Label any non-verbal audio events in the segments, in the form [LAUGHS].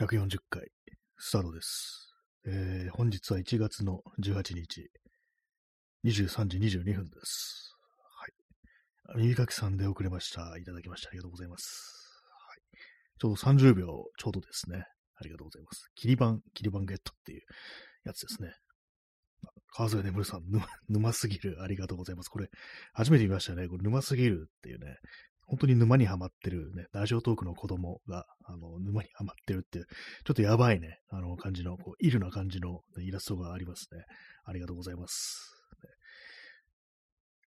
140回、スタートです。えー、本日は1月の18日、23時22分です。はい。耳かきさんで遅れました。いただきました。ありがとうございます。はい。ちょうど30秒ちょうどですね。ありがとうございます。キリバン、キリバンゲットっていうやつですね。川添眠さん、沼すぎる。ありがとうございます。これ、初めて見ましたね。これ、沼すぎるっていうね。本当に沼にはまってるね、ラジオトークの子供が、あの、沼にはまってるっていう、ちょっとやばいね、あの、感じの、こう、イルな感じの、イラストがありますね。ありがとうございます。ね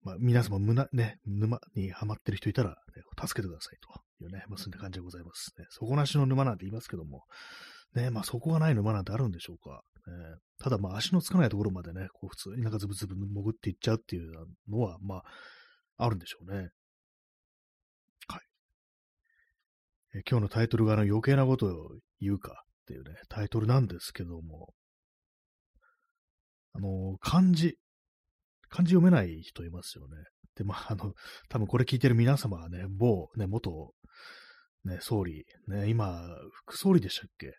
まあ、皆様、むな、ね、沼にはまってる人いたら、ね、助けてくださいというね、まあ、そんな感じでございます。ね、底なしの沼なんて言いますけども、ね、まあ、底がない沼なんてあるんでしょうか。ね、ただ、まあ、足のつかないところまでね、こう、普通になんかズブズブ潜っていっちゃうっていうのは、まあ、あるんでしょうね。え今日のタイトルがあの余計なことを言うかっていうね、タイトルなんですけども、あの、漢字、漢字読めない人いますよね。で、まあ、あの、多分これ聞いてる皆様はね、某、ね、元、ね、総理、ね、今、副総理でしたっけ？ね、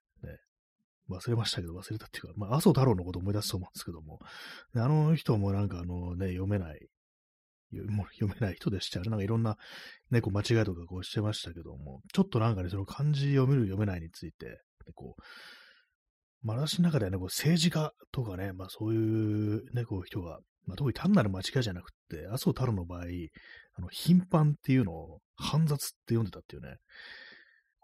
忘れましたけど、忘れたっていうか、まあ、麻生太郎のこと思い出すと思うんですけども、あの人もなんかあのね、読めない、[LAUGHS] もう読めない人でしたね。なんかいろんな、ね、こう間違いとかこうしてましたけども、ちょっとなんかね、その漢字読める読めないについて、でこう、まあ私の中ではね、こう政治家とかね、まあそういうね、こう人が、まあ特に単なる間違いじゃなくて、麻生太郎の場合、あの、頻繁っていうのを煩雑って読んでたっていうね、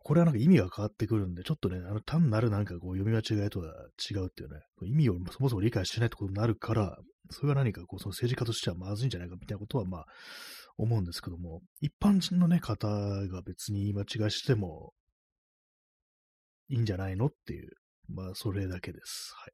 これはなんか意味が変わってくるんで、ちょっとね、あの単なるなんかこう読み間違いとは違うっていうね、意味をそもそも理解してないってことになるから、それは何かこうその政治家としてはまずいんじゃないかみたいなことはまあ思うんですけども、一般人のね、方が別に言い間違いしてもいいんじゃないのっていう、まあそれだけです。はい。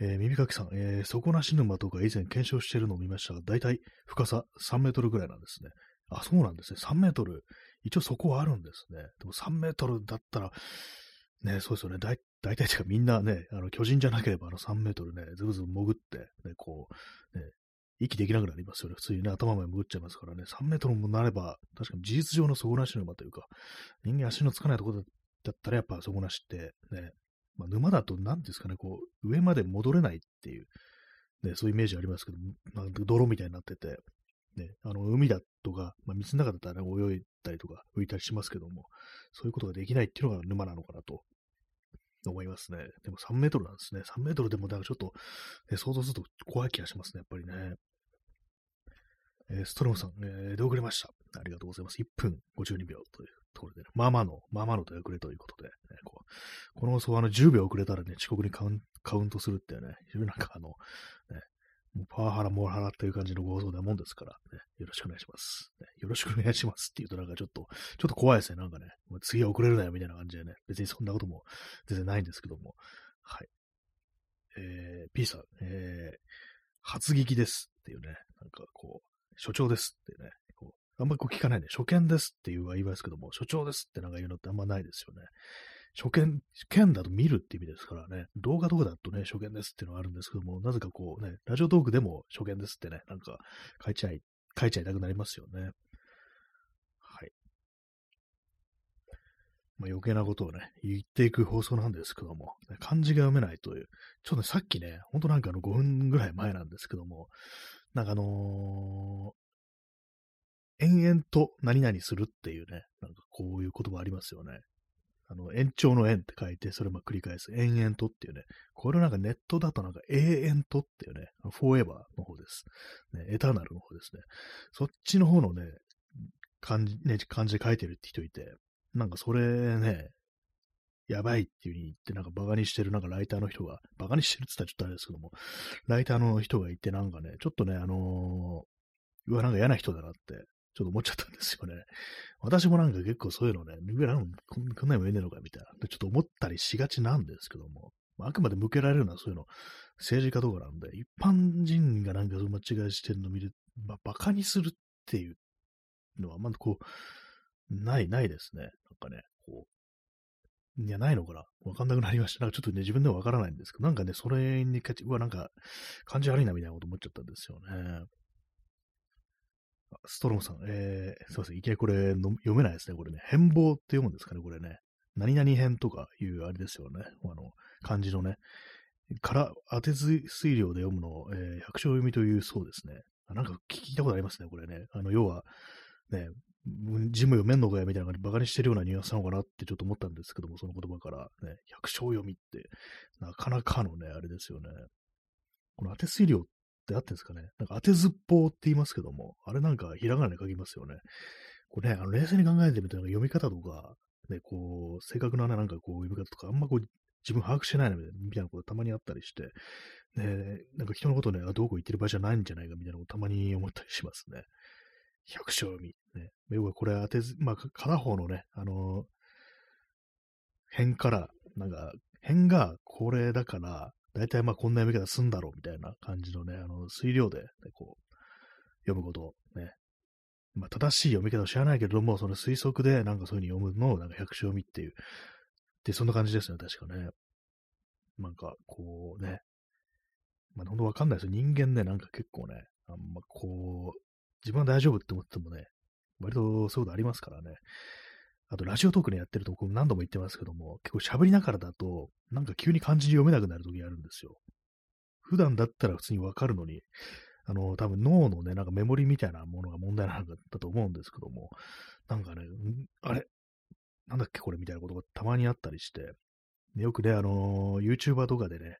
えー耳かきさん、えー底なし沼とか以前検証しているのを見ましたが、だいたい深さ3メートルぐらいなんですね。あ、そうなんですね。3メートル。一応そこはあるんですね。でも3メートルだったら、ね、そうですよね。だ大体てかみんなね、あの巨人じゃなければあの3メートルね、ずぶずぶ潜って、ね、こう、ね、息できなくなりますよね。普通にね、頭まで潜っちゃいますからね。3メートルもなれば、確かに事実上の底なし沼というか、人間足のつかないところだったらやっぱ底なしって、ね、まあ、沼だと何ですかね、こう、上まで戻れないっていう、ね、そういうイメージありますけど、なんか泥みたいになってて、ね、あの、海だとか、まあ、水の中だったら、ね、泳いだりとか浮いたりしますけども、そういうことができないっていうのが沼なのかなと思いますね。でも3メートルなんですね。3メートルでも、だかちょっと、ね、想像すると怖い気がしますね、やっぱりね。えーストロムさん、えー、出遅れました。ありがとうございます。1分52秒というところで、ね、まあまあの、まあまあの出遅れということで、ね、こうこの放送あの10秒遅れたらね、遅刻にカウントするってね、非常になんかあの、ね、パワハラ、モラハラっていう感じのご放送なもんですから、ね、よろしくお願いします、ね。よろしくお願いしますって言うとなんかちょっと、ちょっと怖いですね。なんかね、もう次は遅れるなよみたいな感じでね、別にそんなことも全然ないんですけども。はい。えー、P さん、えー、初聞きですっていうね、なんかこう、所長ですってね、こうあんまりこう聞かないね。初見ですっていうは言いますけども、所長ですってなんか言うのってあんまないですよね。初見、見だと見るって意味ですからね、動画とかだとね、初見ですっていうのはあるんですけども、なぜかこうね、ラジオトークでも初見ですってね、なんか書いちゃい、書いちゃいたくなりますよね。はい。まあ、余計なことをね、言っていく放送なんですけども、漢字が読めないという、ちょっとね、さっきね、ほんとなんかあの5分ぐらい前なんですけども、なんかあのー延々と何々するっていうね、なんかこういう言葉ありますよね。あの、延長の延って書いて、それをまあ繰り返す。延々とっていうね。これなんかネットだとなんか永遠とっていうね、フォーエバーの方です。ね、エターナルの方ですね。そっちの方のね、漢字、ね、漢字書いてるって人いて、なんかそれね、やばいっていう風に言って、なんかバカにしてるなんかライターの人が、バカにしてるって言ったらちょっとあれですけども、ライターの人がいて、なんかね、ちょっとね、あのーうわ、なんか嫌な人だなって、ちょっと思っちゃったんですよね。私もなんか結構そういうのね、うわなんかこんなのも言えねえのかみたいな、でちょっと思ったりしがちなんですけども、あくまで向けられるのはそういうの、政治家とかなんで、一般人がなんかそう間違いしてるのを見る、まあ、バカにするっていうのは、まだこう、ない、ないですね。なんかね、こう、いや、ないのかなわかんなくなりました。なんかちょっとね、自分ではわからないんですけど、なんかね、それにかち、うわ、なんか、感じ悪いなみたいなこと思っちゃったんですよね。ストロムさん、えー、すいません、いきなりこれの読めないですね、これね。変貌って読むんですかね、これね。何々編とかいうあれですよね。あの、漢字のね、から当てず推量で読むのを、えー、百姓読みというそうですね。なんか聞いたことありますね、これね。あの、要は、ね、字も読めんのかやみたいな感じでバカにしてるようなニュアンスなのかなってちょっと思ったんですけども、その言葉からね、百姓読みって、なかなかのね、あれですよね。この当て推量ってあってんですかね。なんか当てずっぽうって言いますけども、あれなんかひらがなで書きますよね。これね、あの冷静に考えてみたら読み方とか、ね、こう、正確ななんかこう読み方とか、あんまこう自分把握してないのみたいなことたまにあったりして、ね、なんか人のことね、あどうこう言ってる場合じゃないんじゃないかみたいなことたまに思ったりしますね。百姓読み。ね。要はこれ当てず、まあ、片方のね、あのー、辺から、なんか、辺がこれだから、だいたいまあこんな読み方すんだろうみたいな感じのね、あの、水量で、ね、こう、読むことをね、まあ正しい読み方を知らないけれども、その推測でなんかそういう風に読むのをなんか百姓読みっていう、で、そんな感じですよね、確かね。なんか、こうね、まあ、ほんとわかんないですよ。人間ね、なんか結構ね、あんまこう、自分は大丈夫って思ってもね、割とそういうことありますからね。あと、ラジオトークでやってると、何度も言ってますけども、結構喋りながらだと、なんか急に漢字読めなくなる時あるんですよ。普段だったら普通にわかるのに、あの、多分脳のね、なんかメモリみたいなものが問題なのだと思うんですけども、なんかね、あれなんだっけこれみたいなことがたまにあったりして、よくね、あの、YouTuber とかでね、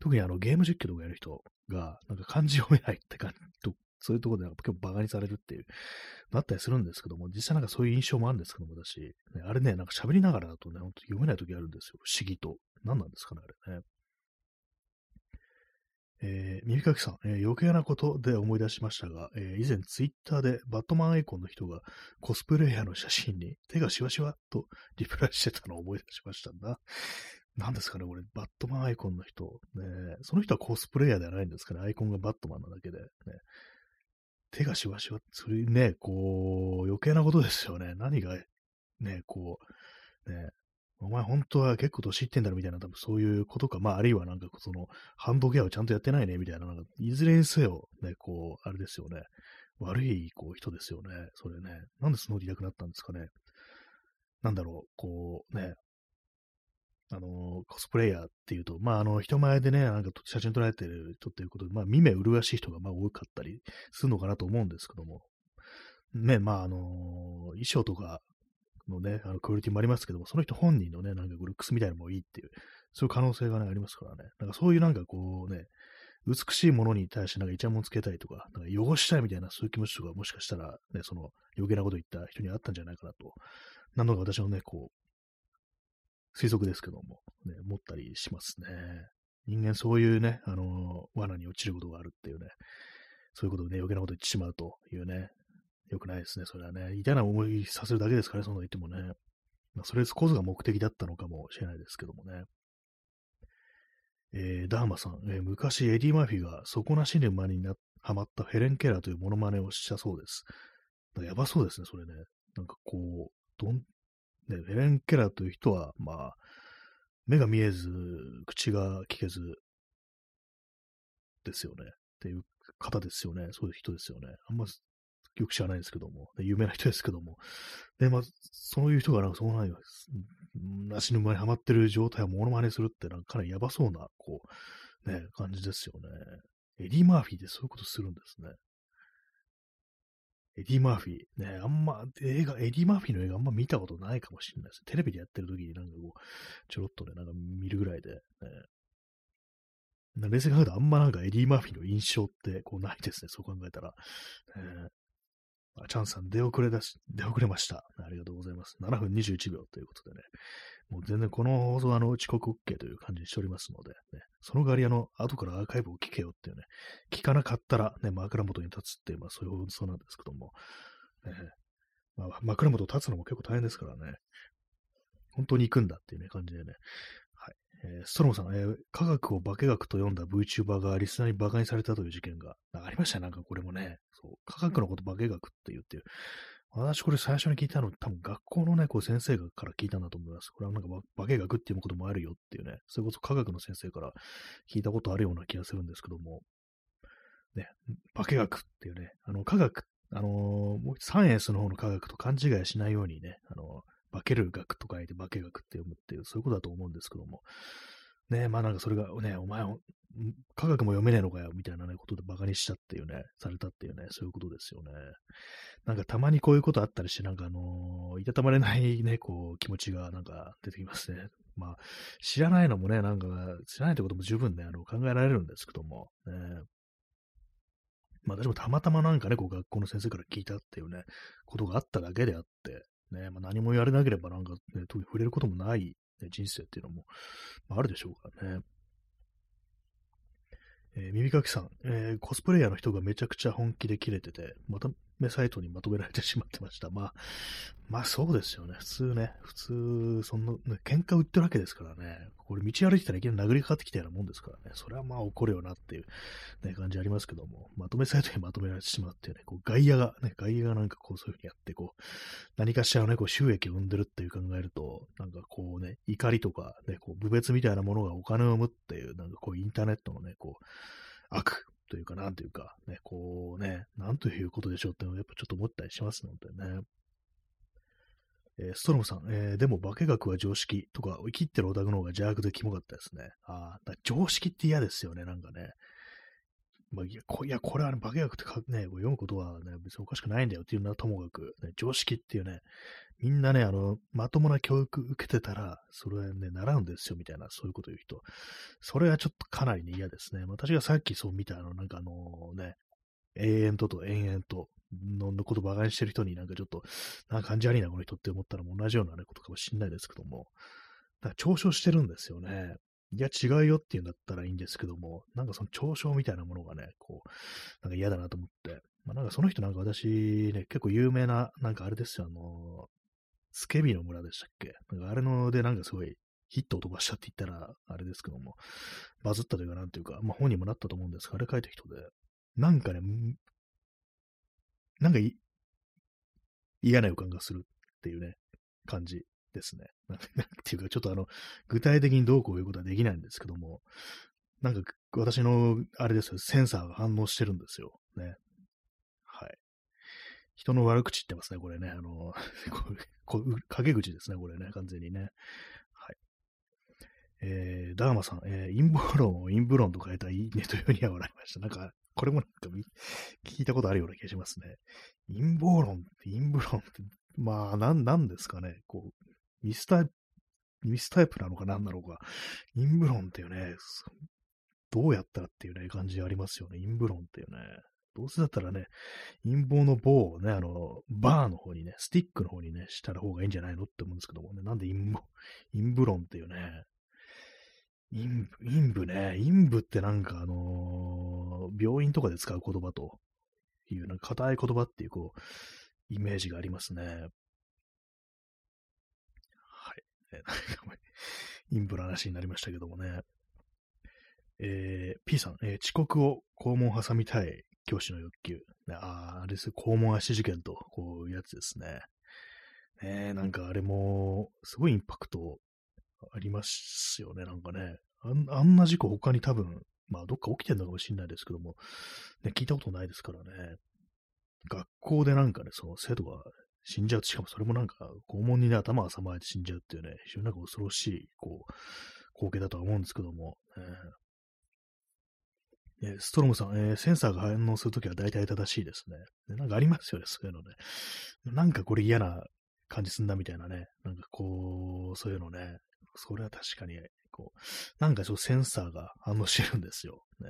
特にあのゲーム実況とかやる人が、なんか漢字読めないって感じと、そういうところで結構バカにされるっていう、なったりするんですけども、実際なんかそういう印象もあるんですけども、私、ね、あれね、なんか喋りながらだとね、ほんと読めない時あるんですよ。不思議と。何なんですかね、あれね。えー、耳かきさん、えー、余計なことで思い出しましたが、えー、以前ツイッターでバットマンアイコンの人がコスプレイヤーの写真に手がシワシワとリプライしてたのを思い出しましたんだ。何ですかね、これ、バットマンアイコンの人。ね、その人はコスプレイヤーではないんですかね、アイコンがバットマンなだけで。ね、手がシワシワ、それね、こう、余計なことですよね。何が、ね、こう、ね、お前本当は結構年いってんだろみたいな、多分そういうことか、まああるいはなんかその、ハンドケアをちゃんとやってないねみたいな、なんかいずれにせよ、ね、こう、あれですよね。悪いこう人ですよね。それね。なんでスノーディなくなったんですかね。なんだろう、こうね、あの、コスプレイヤーっていうと、まあ、あの、人前でね、なんか写真撮られてる人っていうことで、まあ、見目麗しい人がまあ多かったりするのかなと思うんですけども、ね、まあ、あの、衣装とかのね、あのクオリティもありますけども、その人本人のね、なんかルックスみたいなのもいいっていう、そういう可能性がね、ありますからね。なんかそういうなんかこうね、美しいものに対してなんかイチャモンつけたいとか、なんか汚したいみたいなそういう気持ちとかもしかしたらね、その余計なこと言った人にあったんじゃないかなと、なのが私のね、こう、推測ですけども、ね、思ったりしますね。人間そういうね、あの、罠に落ちることがあるっていうね、そういうことでね、余計なこと言ってしまうというね、良くないですね、それはね。嫌な思いさせるだけですからね、そんな言ってもね。まあ、それこそが目的だったのかもしれないですけどもね。えー、ダーマさん、えー、昔エディ・マーフィが底なし沼になハマったヘレン・ケラーというモノマネをしたそうです。やばそうですね、それね。なんかこう、どん、ね、ヘレン・ケラーという人は、まあ、目が見えず、口が聞けず、ですよね。っていう方ですよね。そういう人ですよね。あんまよく知らないですけども、有名な人ですけども、で、まあ、そういう人がなんかそうないよ、足の馬にはまってる状態をモノマネするってなんかかなりやばそうな、こう、ね、感じですよね。エディ・マーフィーでそういうことするんですね。エディ・マーフィー。ね、あんま、映画、エディ・マーフィーの映画あんま見たことないかもしれないです。テレビでやってる時になんかこう、ちょろっとね、なんか見るぐらいで、ね、冷静に考えたらあんまなんかエディ・マーフィーの印象ってこうないですね、そう考えたら。ね、あチャンさん、出遅れだし、[LAUGHS] 出遅れました。ありがとうございます。7分21秒ということでね。もう全然この放送はあの遅刻 OK という感じにしておりますので、ね、その代わりあの、後からアーカイブを聞けよっていうね、聞かなかったらね、枕元に立つっていう、まあそういう放送なんですけども、ね、まあ、枕元立つのも結構大変ですからね、本当に行くんだっていうね、感じでね、えー、ストロムさん、えー、科学を化学と読んだ VTuber がリスナーに馬鹿にされたという事件がありました？ね。なんかこれもね、そう、科学のこと化学って言ってる。私これ最初に聞いたの、多分学校のね、こう先生から聞いたんだと思います。これはなんか化学っていうこともあるよっていうね、それこそ科学の先生から聞いたことあるような気がするんですけども、ね、化学っていうね、あの科学、あのー、サイエンスの方の科学と勘違いしないようにね、あのー化ける学と書いて化け学って読むっていう、そういうことだと思うんですけども、ね、まあなんかそれがね、お前、科学も読めねえのかよ、みたいなね、ことで馬鹿にしたっていうね、されたっていうね、そういうことですよね。なんかたまにこういうことあったりして、なんかあの、いたたまれないね、こう、気持ちがなんか出てきますね。まあ、知らないのもね、なんか、知らないってことも十分ね、あの、考えられるんですけども、ね、まあ私もたまたまなんかね、こう学校の先生から聞いたっていうね、ことがあっただけであって、ね、まあ何もやれなければなんかね、特に触れることもない、ね、人生っていうのも、まあ、あるでしょうからね。えー、耳かきさん、えー、コスプレイヤーの人がめちゃくちゃ本気でキレてて、またサイトにまとめられてしまってました。まあ、まあそうですよね。普通ね、普通、そんな、ね、喧嘩売ってるわけですからね。これ道歩いてたらいきなり殴りかかってきたようなもんですからね。それはまあ怒るよなっていう、ね、感じありますけども、まとめサイトにまとめられてしまってね、こう外野が、ね、外野がなんかこうそういうふうにやって、こう、何かしらのね、こう収益を生んでるっていう考えると、なんかこうね、怒りとか、ね、こう、部別みたいなものがお金を生むっていう、なんかこうインターネットのね、こう、悪というか、なんというか、ね、こうね、なんということでしょうってやっぱちょっと思ったりしますのでね。えー、ストロムさん、えー、でも化学は常識とか、生きってるオタクの方が邪悪でキモかったですね。ああ、常識って嫌ですよね、なんかね。まあ、いや、こいやこれは、ね、化学ってか、ね、読むことはね、別におかしくないんだよっていうのはともかく、ね、常識っていうね、みんなね、あの、まともな教育受けてたら、それはね、習うんですよ、みたいな、そういうこと言う人。それはちょっとかなりね、嫌ですね。私がさっきそう見た、あの、なんかあのね、永遠とと延々とののこと馬鹿にしてる人になんかちょっと、なんか感じ悪いな、この人って思ったら同じような、ことかもしんないですけども、だから嘲笑してるんですよね。いや、違うよっていうんだったらいいんですけども、なんかその嘲笑みたいなものがね、こう、なんか嫌だなと思って、まあ、なんかその人なんか私ね、結構有名な、なんかあれですよ、あの、スケビの村でしたっけ？なんかあれのでなんかすごいヒットを飛ばしたって言ったらあれですけども、バズったというかなんというか、まあ本にもなったと思うんですが、あれ書いた人で、なんかね、なんか嫌な予感がするっていうね、感じ。ですね。[LAUGHS] なんていうか、ちょっとあの、具体的にどうこういうことはできないんですけども、なんか私の、あれですよ、センサーが反応してるんですよ。ね。はい人の悪口言ってますね、これね。あの、[LAUGHS] こ陰口ですね、これね、完全にね。はい。えー、ダーマさん、えー、陰謀論を陰謀論と変えたいいねというふうには笑いました。なんか、これもなんか聞いたことあるような気がしますね。陰謀論って陰謀論って、まあ、なん、なんですかね。こう、ミスタイプ、ミスタイプなのか何なのか。陰謀論っていうね、どうやったらっていうね、感じありますよね。陰謀論っていうね。どうせだったらね、陰謀の棒をね、あの、バーの方にね、スティックの方にね、したら方がいいんじゃないのって思うんですけどもね、なんで陰謀、陰謀論っていうね、陰陰部ね、陰部ってなんかあのー、病院とかで使う言葉という、なんか硬い言葉っていう、こう、イメージがありますね。はい。陰部の話になりましたけどもね。えー、P さん、えー、遅刻を肛門挟みたい教師の欲求。ああ、あれです。肛門足事件と、こういうやつですね。ねなんかあれも、すごいインパクトありますよね、なんかね。ああんな事故他に多分、まあどっか起きてるのかもしれないですけども、ね、聞いたことないですからね。学校でなんかね、その生徒が死んじゃう。しかもそれもなんか、肛門にね、頭が挟まれて死んじゃうっていうね、非常になんか恐ろしい、こう、光景だとは思うんですけども、ね、えストロムさん、えー、センサーが反応するときは大体正しいですね。なんかありますよね、そういうのね。なんかこれ嫌な感じすんだみたいなね。なんかこう、そういうのね。それは確かに、こう、なんかちょっとセンサーが反応してるんですよ。ね。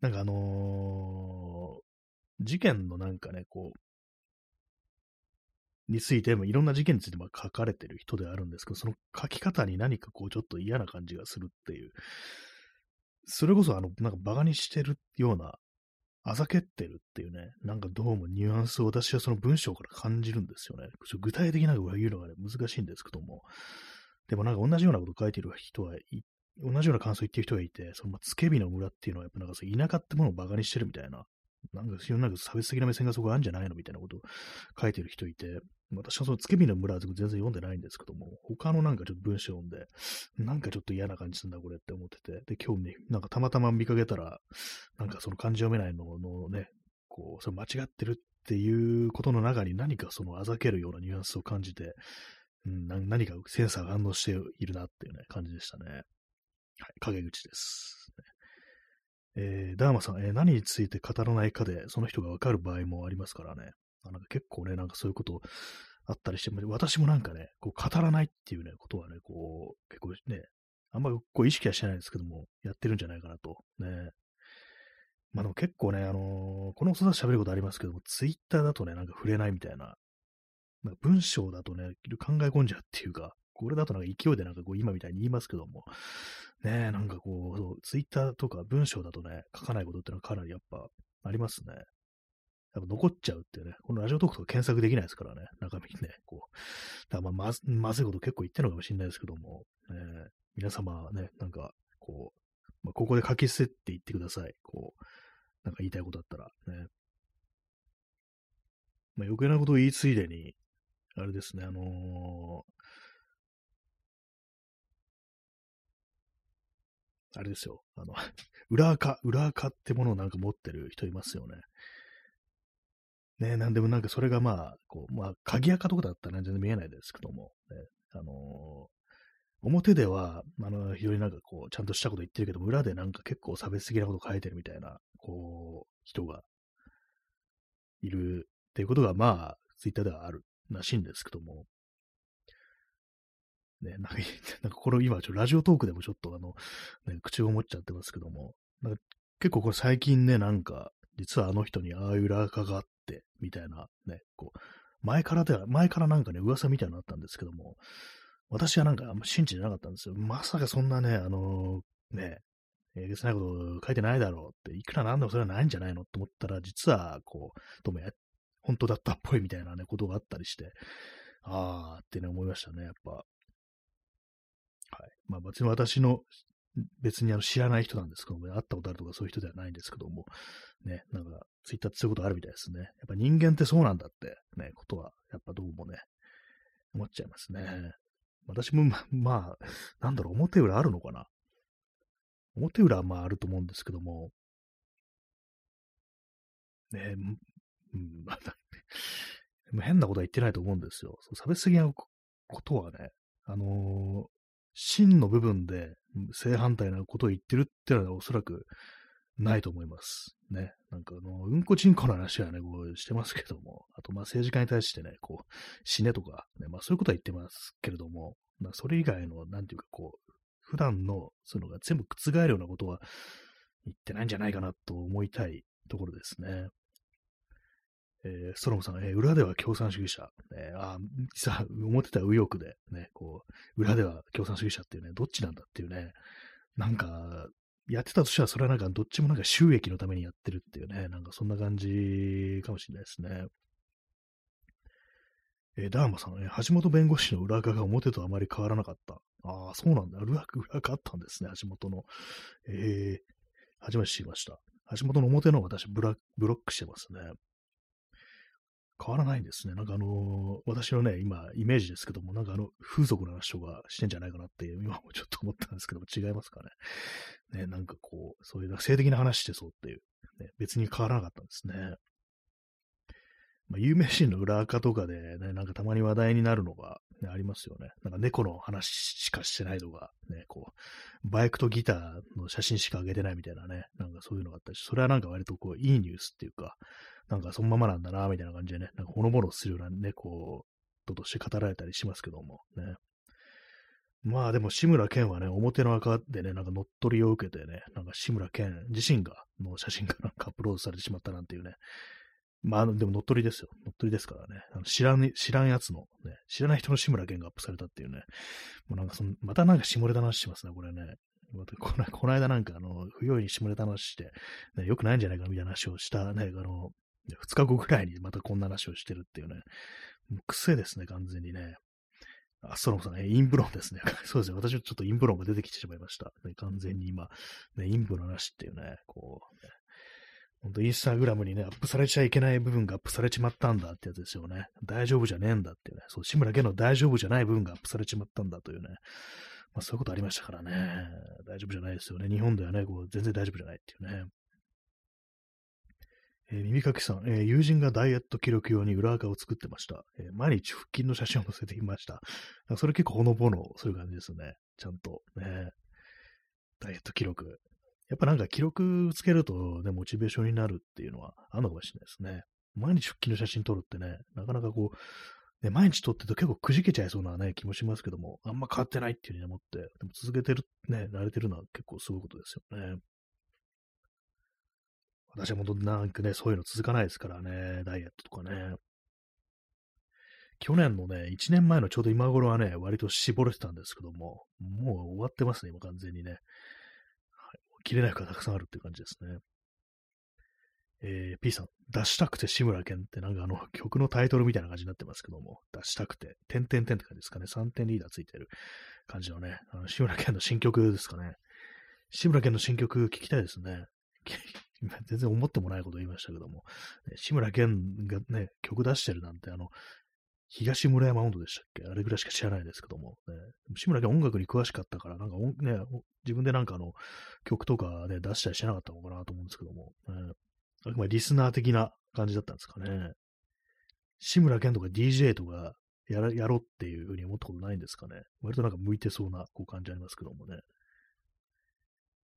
なんかあのー、事件のなんかね、こう、についてもいろんな事件についても書かれてる人であるんですけど、その書き方に何かこうちょっと嫌な感じがするっていう、それこそあの、なんか馬鹿にしてるような、あざけってるっていうね、なんかどうもニュアンスを私はその文章から感じるんですよね。具体的なことを言うのがね、難しいんですけども。でもなんか同じようなこと書いてる人は同じような感想を言ってる人がいて、そのつけ火の村っていうのはやっぱなんかそう田舎ってものを馬鹿にしてるみたいな、なんか非常になんか差別的な目線がそこあるんじゃないのみたいなことを書いてる人いて、私はそのつけ火の村は全然読んでないんですけども、他のなんかちょっと文章読んで、なんかちょっと嫌な感じするんだこれって思ってて、で、今日ね、なんかたまたま見かけたら、なんかその漢字読めないののね、こう、それ間違ってるっていうことの中に何かそのあざけるようなニュアンスを感じて、うん、何かセンサーが反応しているなっていうね、感じでしたね。はい、陰口です。えー、ダーマさん、えー、何について語らないかで、その人がわかる場合もありますからね。あなんか結構ね、なんかそういうことあったりして、私もなんかね、こう語らないっていうね、ことはね、こう、結構ね、あんまりこう意識はしてないんですけども、やってるんじゃないかなと。ね。まあでも結構ね、あのー、この人と喋ることありますけども、ツイッターだとね、なんか触れないみたいな。なんか文章だとね、考え込んじゃうっていうか、これだとなんか勢いでなんかこう今みたいに言いますけども、ねなんかこう、ツイッターとか文章だとね、書かないことってのはかなりやっぱありますね。やっぱ残っちゃうってね、このラジオトークとか検索できないですからね、中身ね、こう。だからまあまずいこと結構言ってるのかもしれないですけども、ね、皆様ね、なんか、こう、まあ、ここで書き捨てって言ってください。こう、なんか言いたいことあったらね。まあ、余計なことを言いついでに、あれですね、あのー、あれですよ、あの、[LAUGHS] 裏垢、裏垢ってものをなんか持ってる人いますよね。ね、なんでもなんかそれがまあ、こう、まあ、鍵垢とかだったら全然見えないですけども、ね、あのー、表では、あの、非常になんかこう、ちゃんとしたこと言ってるけども、裏でなんか結構差別的なこと書いてるみたいな、こう、人がいるっていうことが、まあ、ツイッターではあるらしいんですけども、ね、なんか、[LAUGHS] なんかこれ今、ちょラジオトークでもちょっとあの、ね、口を持っちゃってますけども、なんか結構これ最近ね、なんか、実はあの人にああいう裏垢があって、みたいな、ね、こう、前からでは、前からなんかね、噂みたいなのあったんですけども、私はなんかあんま信じてなかったんですよ。まさかそんなね、あのー、ね、えげつないこと書いてないだろうって、いくらなんでもそれはないんじゃないのと思ったら、実は、こう、どうもや、本当だったっぽいみたいなね、ことがあったりして、あーってね、思いましたね、やっぱ。はい。まあ別に私の、別にあの知らない人なんですけども、会ったことあるとかそういう人ではないんですけども、ね、なんか、ツイッターってそういうことあるみたいですね。やっぱ人間ってそうなんだって、ね、ことは、やっぱどうもね、思っちゃいますね。私もま、[LAUGHS] まあ、なんだろう、表裏あるのかな表裏はまああると思うんですけども、ねうん、まだ、変なことは言ってないと思うんですよ。差別的なことはね、あのー、真の部分で正反対なことを言ってるってのはおそらくないと思います。ね。なんかあの、うんこちんこの話はね、こうしてますけども、あとまあ政治家に対してね、こう、死ねとか、ね、まあそういうことは言ってますけれども、まあそれ以外の、なんていうかこう、普段の、そういうのが全部覆るようなことは言ってないんじゃないかなと思いたいところですね。えー、ストロムさん、えー、裏では共産主義者。えー、あ、実は思ってた右翼で、ね、こう、裏では共産主義者っていうね、どっちなんだっていうね、なんか、やってたとしたら、それはなんか、どっちもなんか収益のためにやってるっていうね、なんかそんな感じかもしれないですね。えー、ダーマさん、えー、橋本弁護士の裏側が表とあまり変わらなかった。ああ、そうなんだ。裏裏があったんですね、橋本の。えー、初めて知りました。橋本の表の私ブラ、ブロックしてますね。変わらないんですね。なんかあのー、私のね、今、イメージですけども、なんかあの、風俗の話とかしてんじゃないかなって、今もちょっと思ったんですけども、違いますかね。ね、なんかこう、そういう性的な話してそうっていう、ね、別に変わらなかったんですね。まあ、有名人の裏垢とかでね、なんかたまに話題になるのが、ね、ありますよね。なんか猫の話しかしてないとか、ね、こう、バイクとギターの写真しか上げてないみたいなね、なんかそういうのがあったり、それはなんか割とこう、いいニュースっていうか、なんかそのままなんだな、みたいな感じでね、なんかほのぼのするようなね、こう、ととして語られたりしますけども、ね。まあでも志村けんはね、表の赤でね、なんか乗っ取りを受けてね、なんか志村けん自身が、の写真がなんかアップロードされてしまったなんていうね、まあ、でも乗っ取りですよ。乗っ取りですからね。あの知らん、知らんやつの、ね、知らない人の志村けんがアップされたっていうね。もうなんかその、またなんか下ネタ話しますね、これね。この間なんかあの、不用意に下ネタ話して、ね、よくないんじゃないかみたいな話をしたね、あの、二日後ぐらいにまたこんな話をしてるっていうね。う癖ですね、完全にね。あ、ストロムさん、ね、インブロンですね。[LAUGHS] そうですね。私はちょっとインブロンが出てきてしまいました。ね、完全に今、ね、インブの話っていうね、こう、ね、ほんとインスタグラムにね、アップされちゃいけない部分がアップされちまったんだってやつですよね。大丈夫じゃねえんだっていうね。そう、志村けの大丈夫じゃない部分がアップされちまったんだというね。まあそういうことありましたからね。大丈夫じゃないですよね。日本ではね、こう全然大丈夫じゃないっていうね。えー、耳かきさん、えー、友人がダイエット記録用に裏垢を作ってました。えー、毎日腹筋の写真を載せていました。それ結構ほのぼのする感じですね。ちゃんと。ね。ダイエット記録。やっぱなんか記録つけるとね、モチベーションになるっていうのはあるのかもしれないですね。毎日腹筋の写真撮るってね、なかなかこう、ね、毎日撮ってると結構くじけちゃいそうなね、気もしますけども、あんま変わってないっていうふうに思って、でも続けてる、ね、慣れてるのは結構すごいことですよね。私は本当なんかね、そういうの続かないですからね、ダイエットとかね。去年のね、1年前のちょうど今頃はね、割と絞れてたんですけども、もう終わってますね、今完全にね。はい、切れない服がたくさんあるっていう感じですね。えー、P さん、出したくて志村けんってなんかあの [LAUGHS] 曲のタイトルみたいな感じになってますけども、出したくて、点々点って感じですかね。3点リーダーついてる感じのね、あの志村けんの新曲ですかね。志村けんの新曲聴きたいですね。全然思ってもないこと言いましたけども、志村けんがね、曲出してるなんて、あの、東村山温度でしたっけ？あれぐらいしか知らないですけども、ね、志村けん音楽に詳しかったから、なんかね、自分でなんかあの、曲とかね、出したりしなかったのかなと思うんですけども、ね、あくまでリスナー的な感じだったんですかね。志村けんとか DJ とかやらやろうっていうふうに思ったことないんですかね。割となんか向いてそうなこう感じありますけどもね。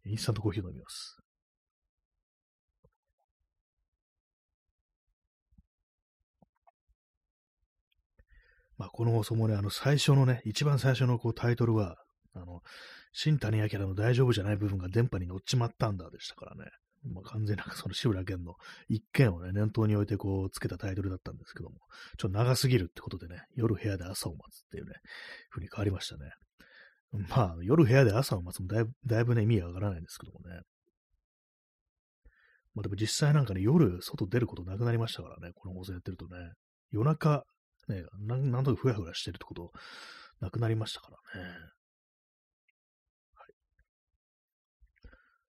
インスタントコーヒー飲みます。まあ、この放送もね、あの、最初のね、一番最初のこうタイトルは、あの、新谷明の大丈夫じゃない部分が電波に乗っちまったんだでしたからね。まあ、完全なその志村けんの一件をね、念頭に置いてこう、つけたタイトルだったんですけども、ちょっと長すぎるってことでね、夜部屋で朝を待つっていうね、風に変わりましたね。まあ、夜部屋で朝を待つもだいぶ、だいぶね、意味がわからないんですけどもね。まあでも実際なんかね、夜外出ることなくなりましたからね、この放送やってるとね。夜中ね、なんとなんとかふやふやしてるってことなくなりましたからね。はい。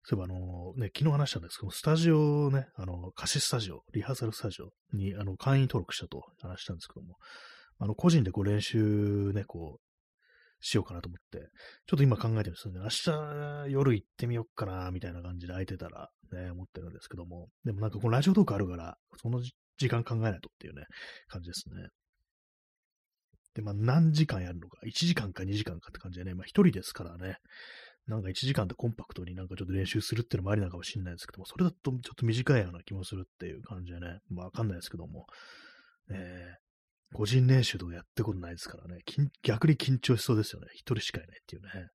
そういえばあのね、昨日話したんですけど、スタジオね、あの、貸しスタジオ、リハーサルスタジオにあの会員登録したと話したんですけども、あの、個人でこう練習ね、こう、しようかなと思って、ちょっと今考えてるんですよね。明日夜行ってみようかな、みたいな感じで空いてたら、ね、思ってるんですけども、でもなんかこのラジオトークあるから、その時間考えないとっていうね、感じですね。で、まあ、何時間やるのか、1時間か2時間かって感じでね、まあ、一人ですからね、なんか1時間でコンパクトになんかちょっと練習するっていうのもありなのかもしれないですけども、それだとちょっと短いような気もするっていう感じでね、まあわかんないですけども、えー、個人練習とかやってことないですからね、逆に緊張しそうですよね。一人しかいないっていうね。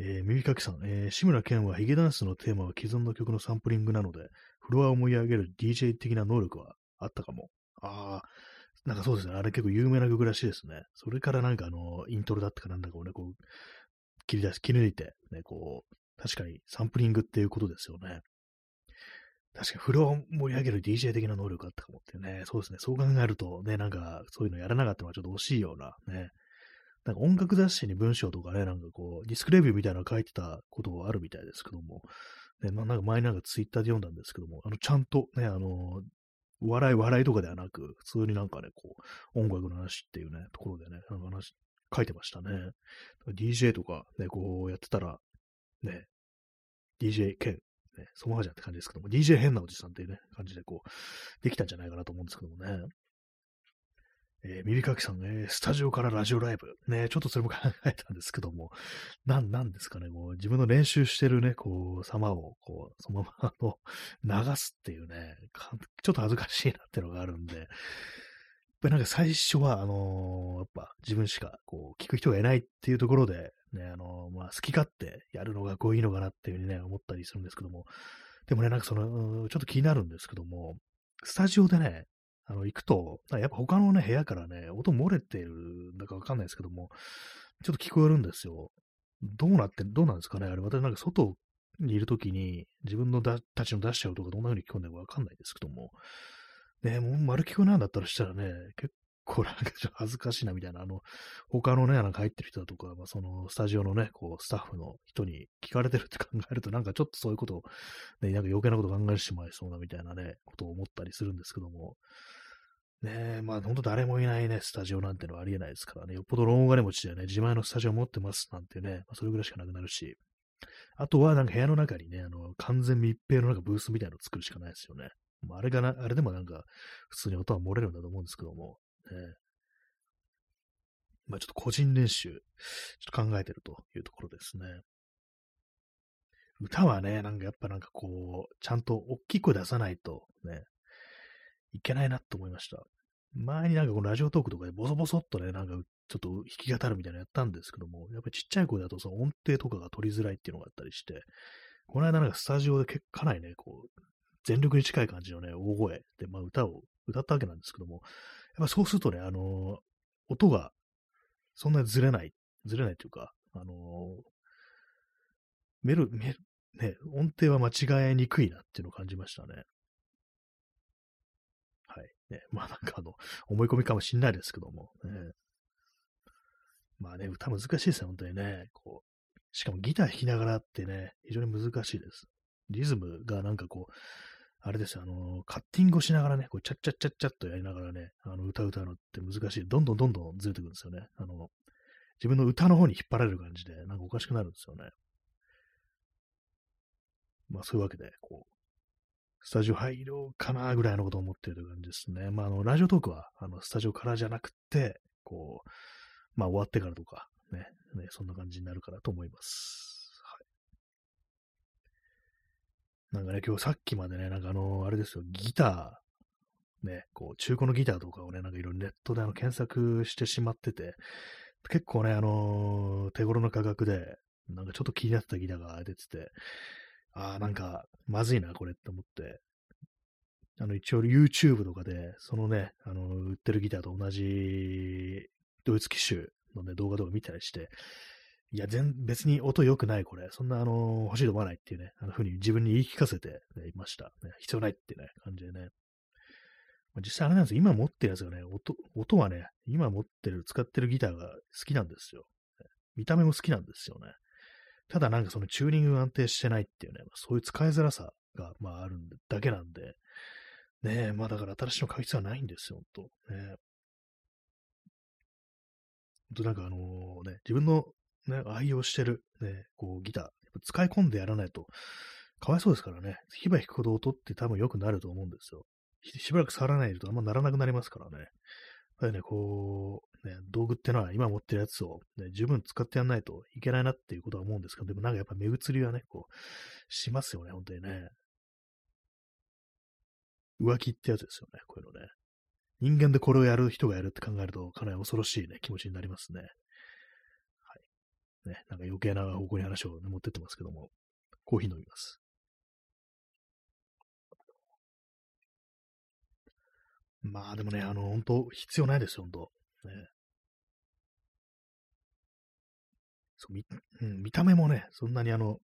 えー、耳かきさん、えー、志村けんはヒゲダンスのテーマは既存の曲のサンプリングなので、フロアを盛り上げる DJ 的な能力はあったかも。ああ、なんかそうですね。あれ結構有名な曲らしいですね。それからなんかあの、イントロだったかなんだかをね、こう、切り出し、切り抜いて、ね、こう、確かにサンプリングっていうことですよね。確かにフロアを盛り上げる DJ 的な能力あったかもってね。そうですね。そう考えるとね、なんかそういうのやらなかったのはちょっと惜しいようなね。なんか音楽雑誌に文章とかね、なんかこう、ディスクレビューみたいなの書いてたことあるみたいですけども、ね、なんか前なんかツイッターで読んだんですけども、あの、ちゃんとね、あの、笑い、笑いとかではなく、普通になんかね、こう、音楽の話っていうね、ところでね、なんか話、書いてましたね。DJ とかね、こうやってたら、ね、DJ 兼、ね、そのままじゃんって感じですけども、DJ 変なおじさんっていうね、感じでこう、できたんじゃないかなと思うんですけどもね。えー、耳かきさん、えー、スタジオからラジオライブ。ね、ちょっとそれも考えたんですけども、なん、なんですかね、こう、自分の練習してるね、こう、様を、こう、そのまま、の、流すっていうね、ちょっと恥ずかしいなってのがあるんで、やっぱりなんか最初は、あのー、やっぱ自分しか、こう、聞く人がいないっていうところで、ね、あのー、まあ、好き勝手やるのがこういいのかなっていうふうにね、思ったりするんですけども、でもね、なんかその、ちょっと気になるんですけども、スタジオでね、あの、行くと、やっぱ他のね、部屋からね、音漏れてるんだかわかんないですけども、ちょっと聞こえるんですよ。どうなって、どうなんですかねあれ、私なんか外にいるときに、自分のだたちの出しちゃう音がどんな風に聞こえるのかわかんないですけども、ね、もう丸聞こえないんだったらしたらね、結構なんかちょっと恥ずかしいなみたいな、あの、他のね、なんか入ってる人だとか、まあ、そのスタジオのね、こう、スタッフの人に聞かれてるって考えると、なんかちょっとそういうことを、ね、なんか余計なこと考えてしまいそうなみたいなね、ことを思ったりするんですけども、ねえ、まあ本当誰もいないね、スタジオなんてのはありえないですからね。よっぽどローン金持ちでね、自前のスタジオ持ってますなんてね、まあ、それぐらいしかなくなるし、あとはなんか部屋の中にね、あの、完全密閉のなんかブースみたいなのを作るしかないですよね。まあ、あれがな、あれでもなんか、普通に音は漏れるんだと思うんですけども、ね、まあちょっと個人練習、ちょっと考えてるというところですね。歌はね、なんかやっぱなんかこう、ちゃんと大きい声出さないとね、いけないなと思いました。前になんかこのラジオトークとかでボソボソっとね、なんかちょっと弾き語るみたいなのやったんですけども、やっぱりちっちゃい声だとその音程とかが取りづらいっていうのがあったりして、この間なんかスタジオでかなりね、こう、全力に近い感じのね、大声で、まあ歌を歌ったわけなんですけども、やっぱそうするとね、あのー、音がそんなにずれない、ずれないというか、あのー、メル、メル、ね、音程は間違えにくいなっていうのを感じましたね。ね、[LAUGHS] まあなんかあの、思い込みかもしんないですけども、ね、まあね、歌難しいですよ、本当にね。こう、しかもギター弾きながらってね、非常に難しいです。リズムがなんかこう、あれですよ、あの、カッティングをしながらね、こう、チャッチャッチャッチャッとやりながらね、あの、歌歌うのって難しい。どんどんどんどんずれてくるんですよね。あの、自分の歌の方に引っ張られる感じで、なんかおかしくなるんですよね。まあ、そういうわけで、こう、スタジオ入ろうかなぐらいのことを思ってるという感じですね。まあ、あの、ラジオトークは、あの、スタジオからじゃなくて、こう、まあ、終わってからとか、ね、ね、そんな感じになるかなと思います。はい。なんかね、今日さっきまでね、なんかあの、あれですよ、ギター、ね、こう、中古のギターとかをね、なんかいろいろネットであの検索してしまってて、結構ね、あの、手頃の価格で、なんかちょっと気になってたギターが出てて、ああ、なんか、まずいな、これって思って、あの、一応 YouTube とかで、そのね、あの、売ってるギターと同じ、ドイツ機種のね、動画とか見たりして、いや、全、別に音良くない、これ。そんな、あの、欲しいと思わないっていうね、あのふうに自分に言い聞かせて、ね、いました、ね。必要ないっていうね、感じでね。まあ、実際あれなんですよ。今持ってるやつがね、音、音はね、今持ってる、使ってるギターが好きなんですよ。見た目も好きなんですよね。ただなんかそのチューニングが安定してないっていうね、まあ、そういう使いづらさが、まああるだけなんで、ねえ、まあだから新しいの買う必要はないんですよ、ほんと。ねとなんかあのね、自分のね、愛用してるね、こうギター、使い込んでやらないと、かわいそうですからね、弾けば弾くほど音って多分良くなると思うんですよ。しばらく触らないとあんまならなくなりますからね。やっぱりね、こう、ね、道具ってのは今持ってるやつを、ね、十分使ってやんないといけないなっていうことは思うんですけど、でもなんかやっぱ目移りはね、こう、しますよね、本当にね。浮気ってやつですよね、こういうのね。人間でこれをやる人がやるって考えると、かなり恐ろしいね、気持ちになりますね。はい。ね、なんか余計な方向に話を、ね、持ってってますけども、コーヒー飲みます。まあでもね、あの、本当必要ないですよ、本当ね。そう見、うん、見た目もね、そんなにあの、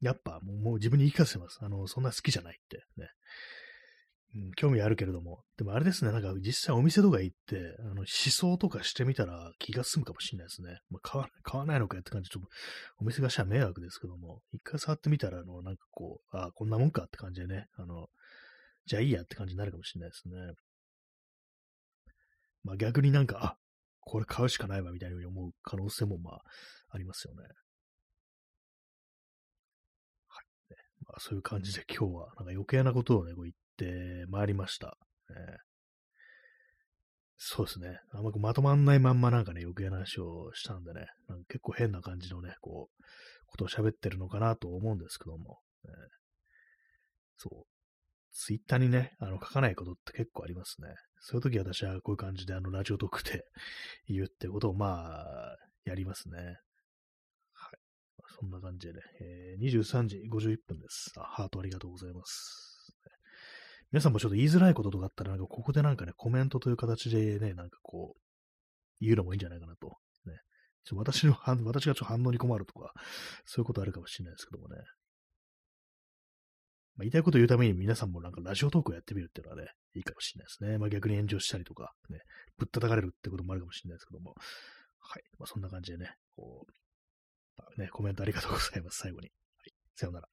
やっぱもうもう自分に言い聞かせてます。あの、そんな好きじゃないってね。うん、興味あるけれども。でもあれですね、なんか実際お店とか行って、あの、思想とかしてみたら気が済むかもしれないですね。まあ、買わ買わないのかって感じ、ちょっとお店がしたら迷惑ですけども、一回触ってみたら、あの、なんかこう、ああ、こんなもんかって感じでね、あの、じゃあいいやって感じになるかもしれないですね。まあ逆になんか、あ、これ買うしかないわみたいに思う可能性もまあありますよね。はい。ねまあ、そういう感じで今日はなんか余計なことをね、こう言ってまいりました。ね、そうですね。あんままとまんないまんまなんかね、余計な話をしたんでね、なんか結構変な感じのね、こう、ことを喋ってるのかなと思うんですけども、ね、そう。ツイッターにね、あの、書かないことって結構ありますね。そういう時私はこういう感じで、あの、ラジオトークで [LAUGHS] 言うってことを、まあ、やりますね。はい。そんな感じでね、えー、23時51分です。あ、ハートありがとうございます。皆さんもちょっと言いづらいこととかあったら、なんかここでなんかね、コメントという形でね、なんかこう、言うのもいいんじゃないかなと。ね、ちょ私の、私がちょっと反応に困るとか、そういうことあるかもしれないですけどもね。まあ、言いたいことを言うために皆さんもなんかラジオトークをやってみるっていうのはね、いいかもしれないですね。まあ、逆に炎上したりとか、ね、ぶったたかれるってこともあるかもしれないですけども。はい。まあ、そんな感じでね、こう、ね、コメントありがとうございます。最後に。はい。さよなら。